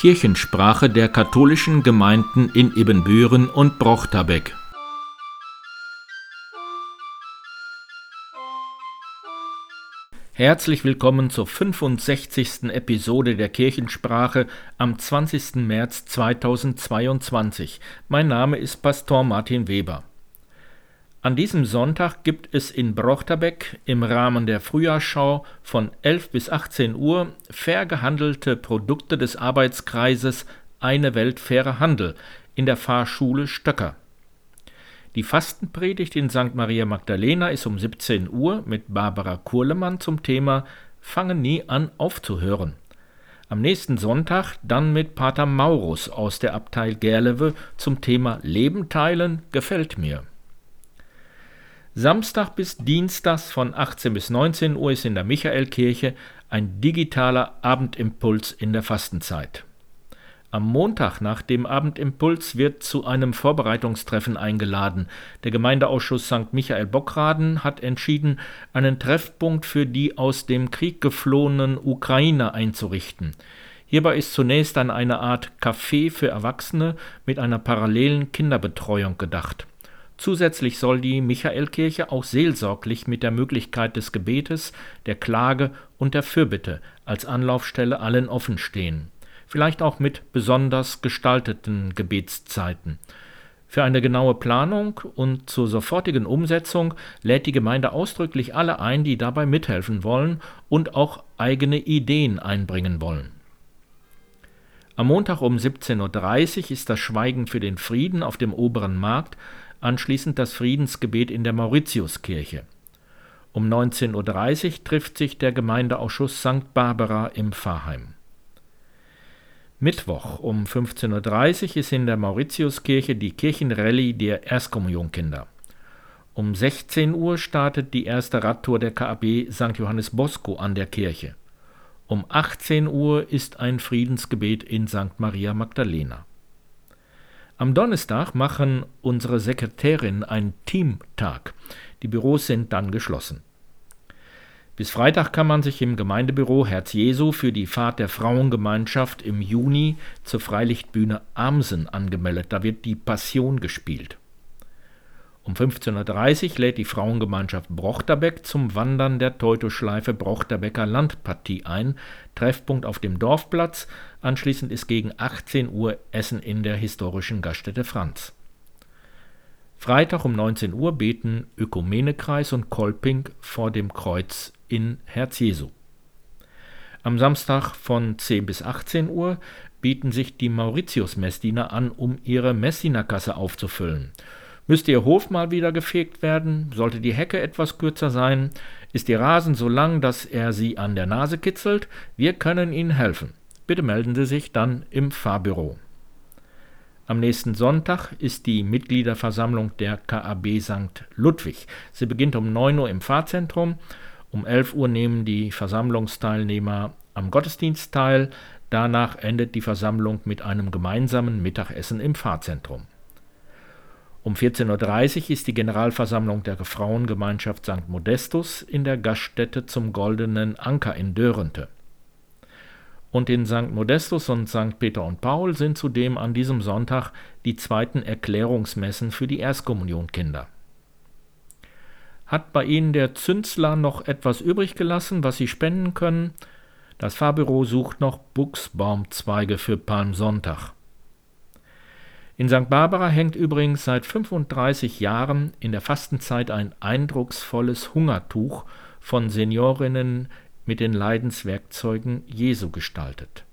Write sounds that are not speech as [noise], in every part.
Kirchensprache der katholischen Gemeinden in Ibbenbüren und Brochterbeck. Herzlich willkommen zur 65. Episode der Kirchensprache am 20. März 2022. Mein Name ist Pastor Martin Weber. An diesem Sonntag gibt es in Brochterbeck im Rahmen der Frühjahrsschau von 11 bis 18 Uhr fair gehandelte Produkte des Arbeitskreises Eine Welt fairer Handel in der Fahrschule Stöcker. Die Fastenpredigt in St. Maria Magdalena ist um 17 Uhr mit Barbara Kurlemann zum Thema Fange nie an aufzuhören. Am nächsten Sonntag dann mit Pater Maurus aus der Abtei Gerlewe zum Thema Leben teilen gefällt mir. Samstag bis Dienstags von 18 bis 19 Uhr ist in der Michaelkirche ein digitaler Abendimpuls in der Fastenzeit. Am Montag nach dem Abendimpuls wird zu einem Vorbereitungstreffen eingeladen. Der Gemeindeausschuss St. Michael Bockraden hat entschieden, einen Treffpunkt für die aus dem Krieg geflohenen Ukrainer einzurichten. Hierbei ist zunächst an eine Art Café für Erwachsene mit einer parallelen Kinderbetreuung gedacht. Zusätzlich soll die Michaelkirche auch seelsorglich mit der Möglichkeit des Gebetes, der Klage und der Fürbitte als Anlaufstelle allen offen stehen. Vielleicht auch mit besonders gestalteten Gebetszeiten. Für eine genaue Planung und zur sofortigen Umsetzung lädt die Gemeinde ausdrücklich alle ein, die dabei mithelfen wollen und auch eigene Ideen einbringen wollen. Am Montag um 17.30 Uhr ist das Schweigen für den Frieden auf dem oberen Markt anschließend das Friedensgebet in der Mauritiuskirche. Um 19.30 Uhr trifft sich der Gemeindeausschuss St. Barbara im Pfarrheim. Mittwoch um 15.30 Uhr ist in der Mauritiuskirche die Kirchenrallye der Erstkommunionkinder. Um 16 Uhr startet die erste Radtour der KAB St. Johannes Bosco an der Kirche. Um 18 Uhr ist ein Friedensgebet in St. Maria Magdalena. Am Donnerstag machen unsere Sekretärinnen einen Teamtag. Die Büros sind dann geschlossen. Bis Freitag kann man sich im Gemeindebüro Herz Jesu für die Fahrt der Frauengemeinschaft im Juni zur Freilichtbühne Amsen angemeldet. Da wird die Passion gespielt. Um 15.30 Uhr lädt die Frauengemeinschaft Brochterbeck zum Wandern der Teutoschleife Brochterbecker Landpartie ein. Treffpunkt auf dem Dorfplatz. Anschließend ist gegen 18 Uhr Essen in der historischen Gaststätte Franz. Freitag um 19 Uhr beten Ökumenekreis und Kolping vor dem Kreuz in Herz Jesu. Am Samstag von 10 bis 18 Uhr bieten sich die Mauritius-Messdiener an, um ihre Messdienerkasse aufzufüllen. Müsste Ihr Hof mal wieder gefegt werden, sollte die Hecke etwas kürzer sein, ist Ihr Rasen so lang, dass er Sie an der Nase kitzelt, wir können Ihnen helfen. Bitte melden Sie sich dann im Fahrbüro. Am nächsten Sonntag ist die Mitgliederversammlung der KAB St. Ludwig. Sie beginnt um 9 Uhr im Fahrzentrum. Um 11 Uhr nehmen die Versammlungsteilnehmer am Gottesdienst teil. Danach endet die Versammlung mit einem gemeinsamen Mittagessen im Fahrzentrum. Um 14.30 Uhr ist die Generalversammlung der Frauengemeinschaft St. Modestus in der Gaststätte zum Goldenen Anker in Dörrente. Und in St. Modestus und St. Peter und Paul sind zudem an diesem Sonntag die zweiten Erklärungsmessen für die Erstkommunionkinder. Hat bei Ihnen der Zünzler noch etwas übrig gelassen, was Sie spenden können? Das Fahrbüro sucht noch Buchsbaumzweige für Palmsonntag. In St. Barbara hängt übrigens seit 35 Jahren in der Fastenzeit ein eindrucksvolles Hungertuch von Seniorinnen mit den Leidenswerkzeugen Jesu gestaltet.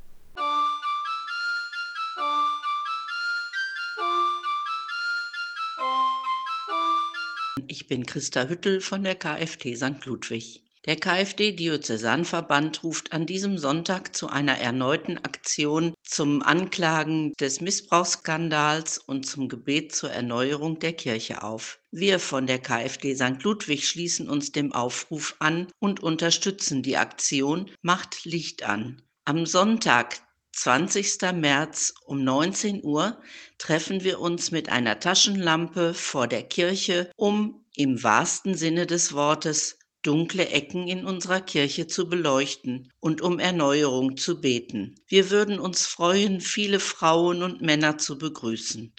Ich bin Christa Hüttel von der KfT St. Ludwig. Der KfD-Diözesanverband ruft an diesem Sonntag zu einer erneuten Aktion zum Anklagen des Missbrauchsskandals und zum Gebet zur Erneuerung der Kirche auf. Wir von der KfD St. Ludwig schließen uns dem Aufruf an und unterstützen die Aktion Macht Licht an. Am Sonntag, 20. März um 19 Uhr treffen wir uns mit einer Taschenlampe vor der Kirche, um im wahrsten Sinne des Wortes dunkle Ecken in unserer Kirche zu beleuchten und um Erneuerung zu beten. Wir würden uns freuen, viele Frauen und Männer zu begrüßen.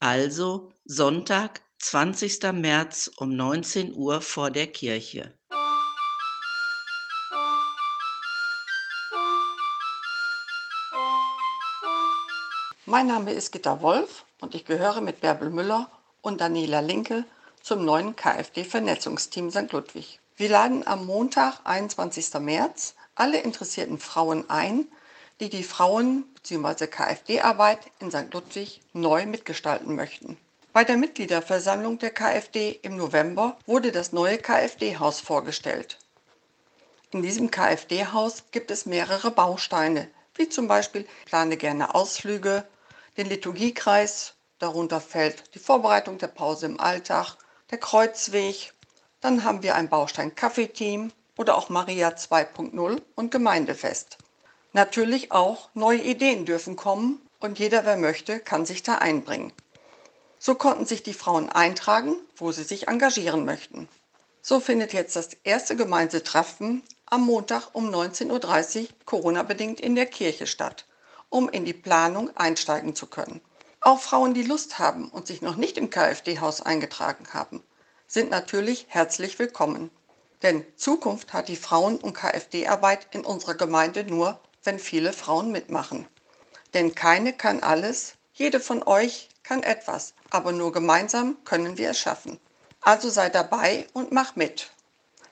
Also Sonntag, 20. März um 19 Uhr vor der Kirche. Mein Name ist Gitta Wolf und ich gehöre mit Bärbel Müller und Daniela Linke zum neuen KfD-Vernetzungsteam St. Ludwig. Wir laden am Montag, 21. März, alle interessierten Frauen ein, die die Frauen- bzw. KfD-Arbeit in St. Ludwig neu mitgestalten möchten. Bei der Mitgliederversammlung der KfD im November wurde das neue KfD-Haus vorgestellt. In diesem KfD-Haus gibt es mehrere Bausteine, wie zum Beispiel plane gerne Ausflüge, den Liturgiekreis, darunter fällt die Vorbereitung der Pause im Alltag, der Kreuzweg, dann haben wir ein Baustein Kaffeeteam oder auch Maria 2.0 und Gemeindefest. Natürlich auch neue Ideen dürfen kommen und jeder, wer möchte, kann sich da einbringen. So konnten sich die Frauen eintragen, wo sie sich engagieren möchten. So findet jetzt das erste Gemeinsetreffen am Montag um 19.30 Uhr Corona-bedingt in der Kirche statt, um in die Planung einsteigen zu können. Auch Frauen, die Lust haben und sich noch nicht im KfD-Haus eingetragen haben, sind natürlich herzlich willkommen. Denn Zukunft hat die Frauen- und KfD-Arbeit in unserer Gemeinde nur, wenn viele Frauen mitmachen. Denn keine kann alles, jede von euch kann etwas, aber nur gemeinsam können wir es schaffen. Also sei dabei und mach mit.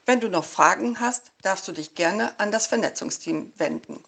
Wenn du noch Fragen hast, darfst du dich gerne an das Vernetzungsteam wenden.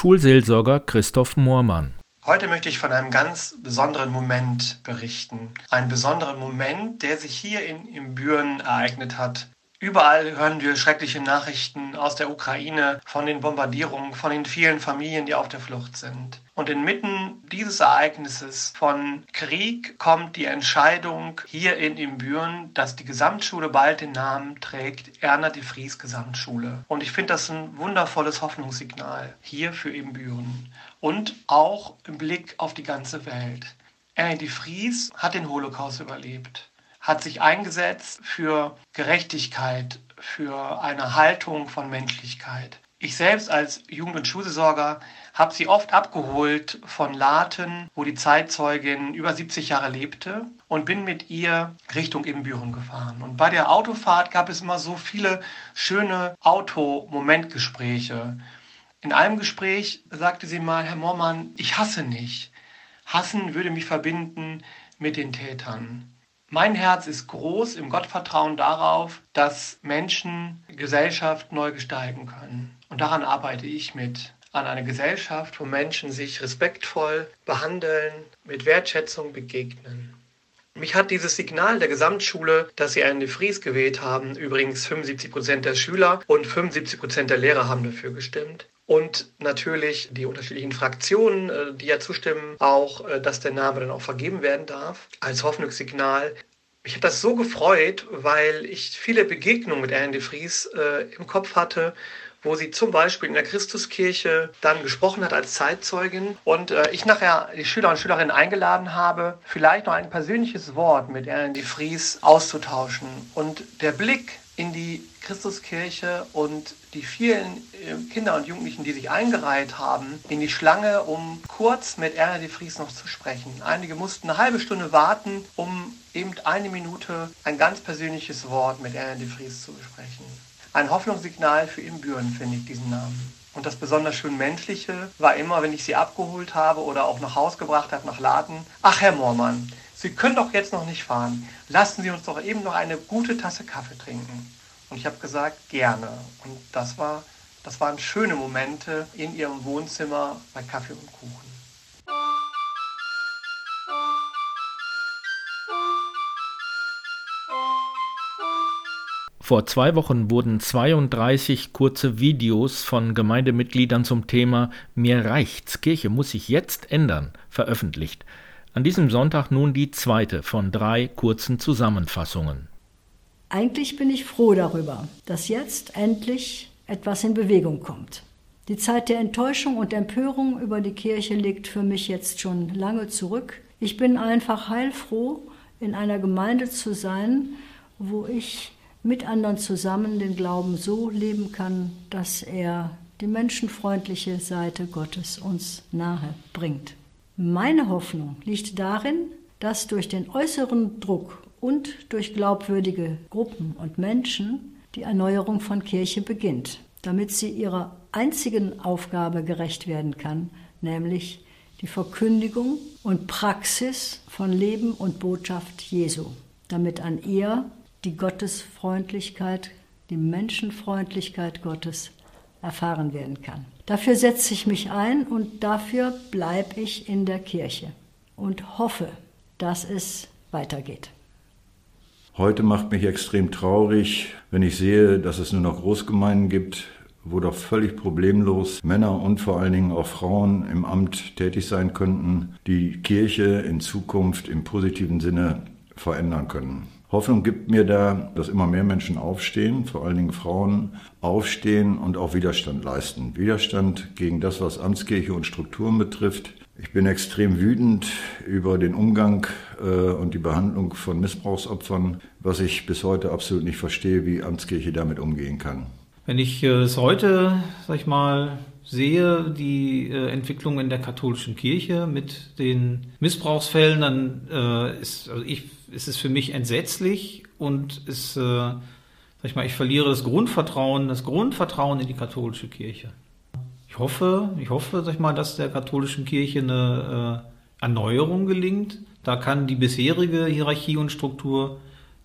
Schulseelsorger Christoph Moormann. Heute möchte ich von einem ganz besonderen Moment berichten. Ein besonderen Moment, der sich hier in, in Büren ereignet hat. Überall hören wir schreckliche Nachrichten aus der Ukraine von den Bombardierungen, von den vielen Familien, die auf der Flucht sind. Und inmitten dieses Ereignisses von Krieg kommt die Entscheidung hier in Imbüren, dass die Gesamtschule bald den Namen trägt, Erna de Vries Gesamtschule. Und ich finde das ein wundervolles Hoffnungssignal hier für Imbüren und auch im Blick auf die ganze Welt. Erna de Vries hat den Holocaust überlebt hat sich eingesetzt für Gerechtigkeit, für eine Haltung von Menschlichkeit. Ich selbst als Jugend- und Schulseelsorger habe sie oft abgeholt von Laten, wo die Zeitzeugin über 70 Jahre lebte und bin mit ihr Richtung Imbüren gefahren. Und bei der Autofahrt gab es immer so viele schöne Automomentgespräche. In einem Gespräch sagte sie mal, Herr Mormann, ich hasse nicht. Hassen würde mich verbinden mit den Tätern. Mein Herz ist groß im Gottvertrauen darauf, dass Menschen Gesellschaft neu gestalten können. Und daran arbeite ich mit. An einer Gesellschaft, wo Menschen sich respektvoll behandeln, mit Wertschätzung begegnen. Mich hat dieses Signal der Gesamtschule, dass sie einen de Vries gewählt haben, übrigens 75 Prozent der Schüler und 75 Prozent der Lehrer haben dafür gestimmt, und natürlich die unterschiedlichen Fraktionen, äh, die ja zustimmen, auch, äh, dass der Name dann auch vergeben werden darf, als Hoffnungssignal. Ich habe das so gefreut, weil ich viele Begegnungen mit Anne de Vries äh, im Kopf hatte, wo sie zum Beispiel in der Christuskirche dann gesprochen hat als Zeitzeugin und äh, ich nachher die Schüler und Schülerinnen eingeladen habe, vielleicht noch ein persönliches Wort mit Anne de Vries auszutauschen. Und der Blick in die Christuskirche und die vielen äh, Kinder und Jugendlichen, die sich eingereiht haben, in die Schlange, um kurz mit Erna de Vries noch zu sprechen. Einige mussten eine halbe Stunde warten, um eben eine Minute ein ganz persönliches Wort mit Erna de Vries zu besprechen. Ein Hoffnungssignal für Imbüren, finde ich diesen Namen. Und das besonders schön Menschliche war immer, wenn ich sie abgeholt habe oder auch nach Haus gebracht habe, nach Laden. Ach, Herr Moormann, Sie können doch jetzt noch nicht fahren. Lassen Sie uns doch eben noch eine gute Tasse Kaffee trinken. Und ich habe gesagt, gerne. Und das, war, das waren schöne Momente in Ihrem Wohnzimmer bei Kaffee und Kuchen. Vor zwei Wochen wurden 32 kurze Videos von Gemeindemitgliedern zum Thema Mir reicht's, Kirche muss sich jetzt ändern veröffentlicht. An diesem Sonntag nun die zweite von drei kurzen Zusammenfassungen. Eigentlich bin ich froh darüber, dass jetzt endlich etwas in Bewegung kommt. Die Zeit der Enttäuschung und Empörung über die Kirche liegt für mich jetzt schon lange zurück. Ich bin einfach heilfroh, in einer Gemeinde zu sein, wo ich mit anderen zusammen den Glauben so leben kann, dass er die menschenfreundliche Seite Gottes uns nahe bringt. Meine Hoffnung liegt darin, dass durch den äußeren Druck und durch glaubwürdige Gruppen und Menschen die Erneuerung von Kirche beginnt, damit sie ihrer einzigen Aufgabe gerecht werden kann, nämlich die Verkündigung und Praxis von Leben und Botschaft Jesu, damit an ihr die Gottesfreundlichkeit, die Menschenfreundlichkeit Gottes erfahren werden kann. Dafür setze ich mich ein und dafür bleibe ich in der Kirche und hoffe, dass es weitergeht. Heute macht mich extrem traurig, wenn ich sehe, dass es nur noch Großgemeinden gibt, wo doch völlig problemlos Männer und vor allen Dingen auch Frauen im Amt tätig sein könnten, die Kirche in Zukunft im positiven Sinne verändern können. Hoffnung gibt mir da, dass immer mehr Menschen aufstehen, vor allen Dingen Frauen aufstehen und auch Widerstand leisten. Widerstand gegen das, was Amtskirche und Strukturen betrifft. Ich bin extrem wütend über den Umgang äh, und die Behandlung von Missbrauchsopfern, was ich bis heute absolut nicht verstehe, wie Amtskirche damit umgehen kann. Wenn ich äh, es heute, sag ich mal, sehe, die äh, Entwicklung in der katholischen Kirche mit den Missbrauchsfällen, dann äh, ist, also ich, ist es für mich entsetzlich und ist, äh, sag ich mal, ich verliere das Grundvertrauen, das Grundvertrauen in die katholische Kirche. Ich hoffe, ich hoffe, sag ich mal, dass der katholischen Kirche eine äh, Erneuerung gelingt. Da kann die bisherige Hierarchie und Struktur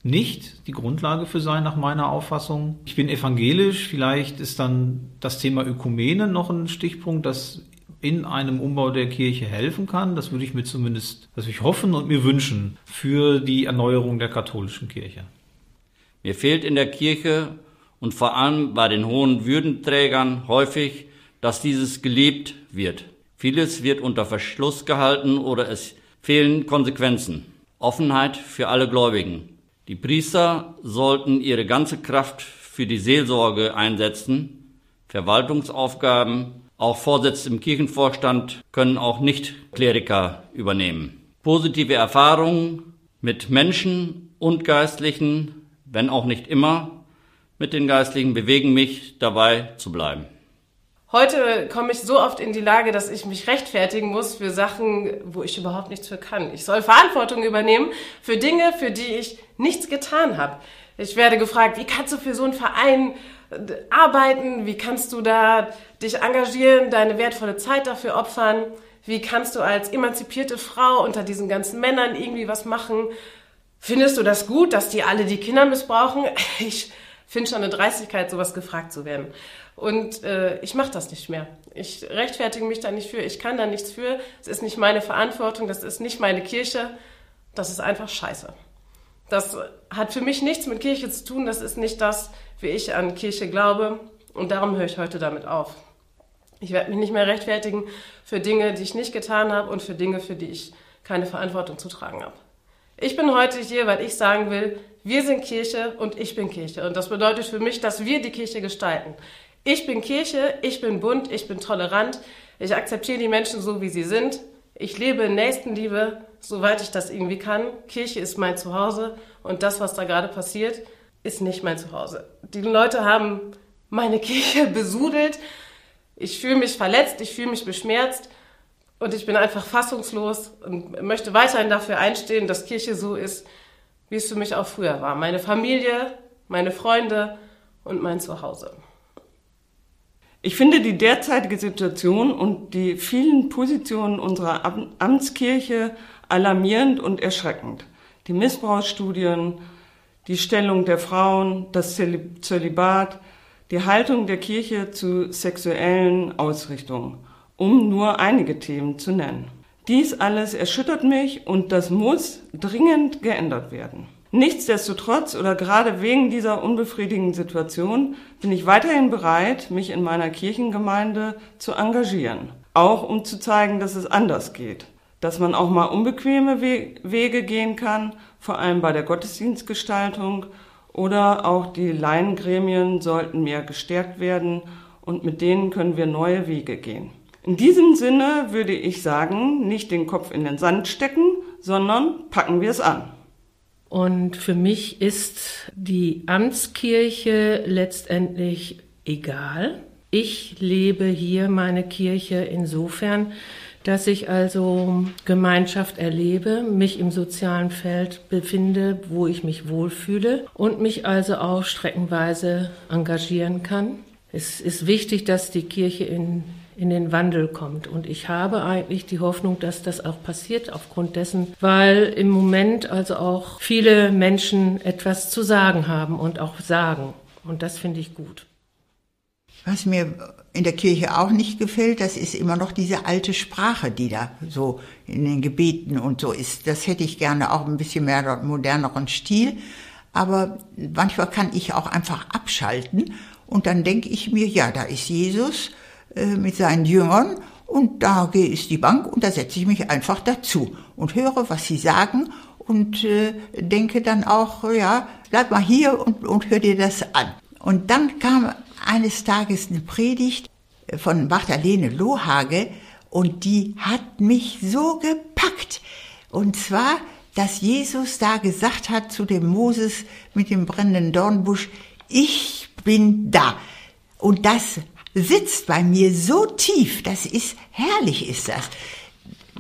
nicht die Grundlage für sein, nach meiner Auffassung. Ich bin evangelisch, vielleicht ist dann das Thema Ökumene noch ein Stichpunkt, das in einem Umbau der Kirche helfen kann. Das würde ich mir zumindest, das ich hoffen und mir wünschen für die Erneuerung der katholischen Kirche. Mir fehlt in der Kirche und vor allem bei den hohen Würdenträgern häufig, dass dieses gelebt wird. Vieles wird unter Verschluss gehalten oder es fehlen Konsequenzen. Offenheit für alle Gläubigen. Die Priester sollten ihre ganze Kraft für die Seelsorge einsetzen. Verwaltungsaufgaben, auch Vorsitz im Kirchenvorstand können auch nicht Kleriker übernehmen. Positive Erfahrungen mit Menschen und Geistlichen, wenn auch nicht immer, mit den Geistlichen bewegen mich dabei zu bleiben. Heute komme ich so oft in die Lage, dass ich mich rechtfertigen muss für Sachen, wo ich überhaupt nichts für kann. Ich soll Verantwortung übernehmen für Dinge, für die ich nichts getan habe. Ich werde gefragt, wie kannst du für so einen Verein äh, arbeiten? Wie kannst du da dich engagieren, deine wertvolle Zeit dafür opfern? Wie kannst du als emanzipierte Frau unter diesen ganzen Männern irgendwie was machen? Findest du das gut, dass die alle die Kinder missbrauchen? [laughs] Ich finde schon eine Dreistigkeit, sowas gefragt zu werden. Und äh, ich mache das nicht mehr. Ich rechtfertige mich da nicht für. Ich kann da nichts für. Es ist nicht meine Verantwortung. Das ist nicht meine Kirche. Das ist einfach scheiße. Das hat für mich nichts mit Kirche zu tun. Das ist nicht das, wie ich an Kirche glaube. Und darum höre ich heute damit auf. Ich werde mich nicht mehr rechtfertigen für Dinge, die ich nicht getan habe und für Dinge, für die ich keine Verantwortung zu tragen habe. Ich bin heute hier, weil ich sagen will, wir sind Kirche und ich bin Kirche. Und das bedeutet für mich, dass wir die Kirche gestalten. Ich bin Kirche, ich bin bunt, ich bin tolerant, ich akzeptiere die Menschen so, wie sie sind. Ich lebe in Nächstenliebe, soweit ich das irgendwie kann. Kirche ist mein Zuhause und das, was da gerade passiert, ist nicht mein Zuhause. Die Leute haben meine [laughs] Kirche besudelt. Ich fühle mich verletzt, ich fühle mich beschmerzt und ich bin einfach fassungslos und möchte weiterhin dafür einstehen, dass Kirche so ist, wie es für mich auch früher war. Meine Familie, meine Freunde und mein Zuhause. Ich finde die derzeitige Situation und die vielen Positionen unserer Amtskirche alarmierend und erschreckend. Die Missbrauchsstudien, die Stellung der Frauen, das Zölibat, die Haltung der Kirche zu sexuellen Ausrichtungen, um nur einige Themen zu nennen. Dies alles erschüttert mich und das muss dringend geändert werden. Nichtsdestotrotz oder gerade wegen dieser unbefriedigenden Situation bin ich weiterhin bereit, mich in meiner Kirchengemeinde zu engagieren. Auch um zu zeigen, dass es anders geht. Dass man auch mal unbequeme Wege gehen kann, vor allem bei der Gottesdienstgestaltung. Oder auch die Laiengremien sollten mehr gestärkt werden, und mit denen können wir neue Wege gehen. In diesem Sinne würde ich sagen, nicht den Kopf in den Sand stecken, sondern packen wir es an. Und für mich ist die Amtskirche letztendlich egal. Ich lebe hier meine Kirche insofern, dass ich also Gemeinschaft erlebe, mich im sozialen Feld befinde, wo ich mich wohlfühle und mich also auch streckenweise engagieren kann. Es ist wichtig, dass die Kirche in, in den Wandel kommt. Und ich habe eigentlich die Hoffnung, dass das auch passiert aufgrund dessen, weil im Moment also auch viele Menschen etwas zu sagen haben und auch sagen. Und das finde ich gut. Was mir in der Kirche auch nicht gefällt, das ist immer noch diese alte Sprache, die da so in den Gebeten und so ist. Das hätte ich gerne auch ein bisschen mehr moderneren Stil. Aber manchmal kann ich auch einfach abschalten und dann denke ich mir, ja, da ist Jesus äh, mit seinen Jüngern und da ist die Bank und da setze ich mich einfach dazu und höre, was sie sagen und äh, denke dann auch, ja, bleib mal hier und, und hör dir das an. Und dann kam eines Tages eine Predigt von Magdalene Lohage und die hat mich so gepackt. Und zwar, dass Jesus da gesagt hat zu dem Moses mit dem brennenden Dornbusch, ich bin da. Und das sitzt bei mir so tief, das ist herrlich ist das.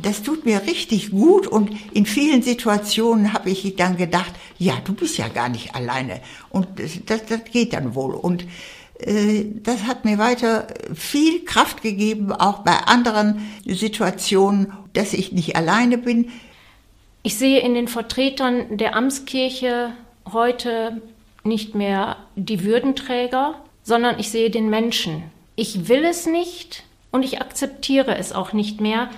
Das tut mir richtig gut und in vielen Situationen habe ich dann gedacht, ja, du bist ja gar nicht alleine und das, das geht dann wohl und äh, das hat mir weiter viel Kraft gegeben, auch bei anderen Situationen, dass ich nicht alleine bin. Ich sehe in den Vertretern der Amtskirche heute nicht mehr die Würdenträger, sondern ich sehe den Menschen. Ich will es nicht und ich akzeptiere es auch nicht mehr,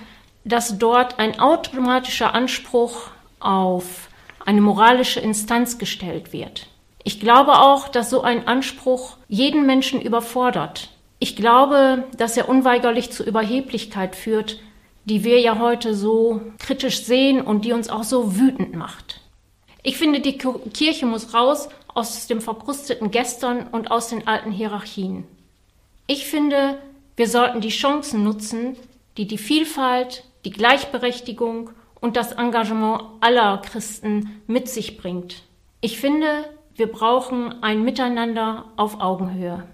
dass dort ein automatischer Anspruch auf eine moralische Instanz gestellt wird. Ich glaube auch, dass so ein Anspruch jeden Menschen überfordert. Ich glaube, dass er unweigerlich zu Überheblichkeit führt, die wir ja heute so kritisch sehen und die uns auch so wütend macht. Ich finde, die Kirche muss raus aus dem verkrusteten Gestern und aus den alten Hierarchien. Ich finde, wir sollten die Chancen nutzen, die die Vielfalt, die Gleichberechtigung und das Engagement aller Christen mit sich bringt. Ich finde, wir brauchen ein Miteinander auf Augenhöhe.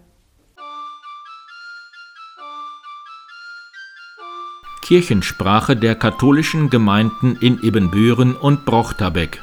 Kirchensprache der katholischen Gemeinden in Ebenbüren und Brochterbeck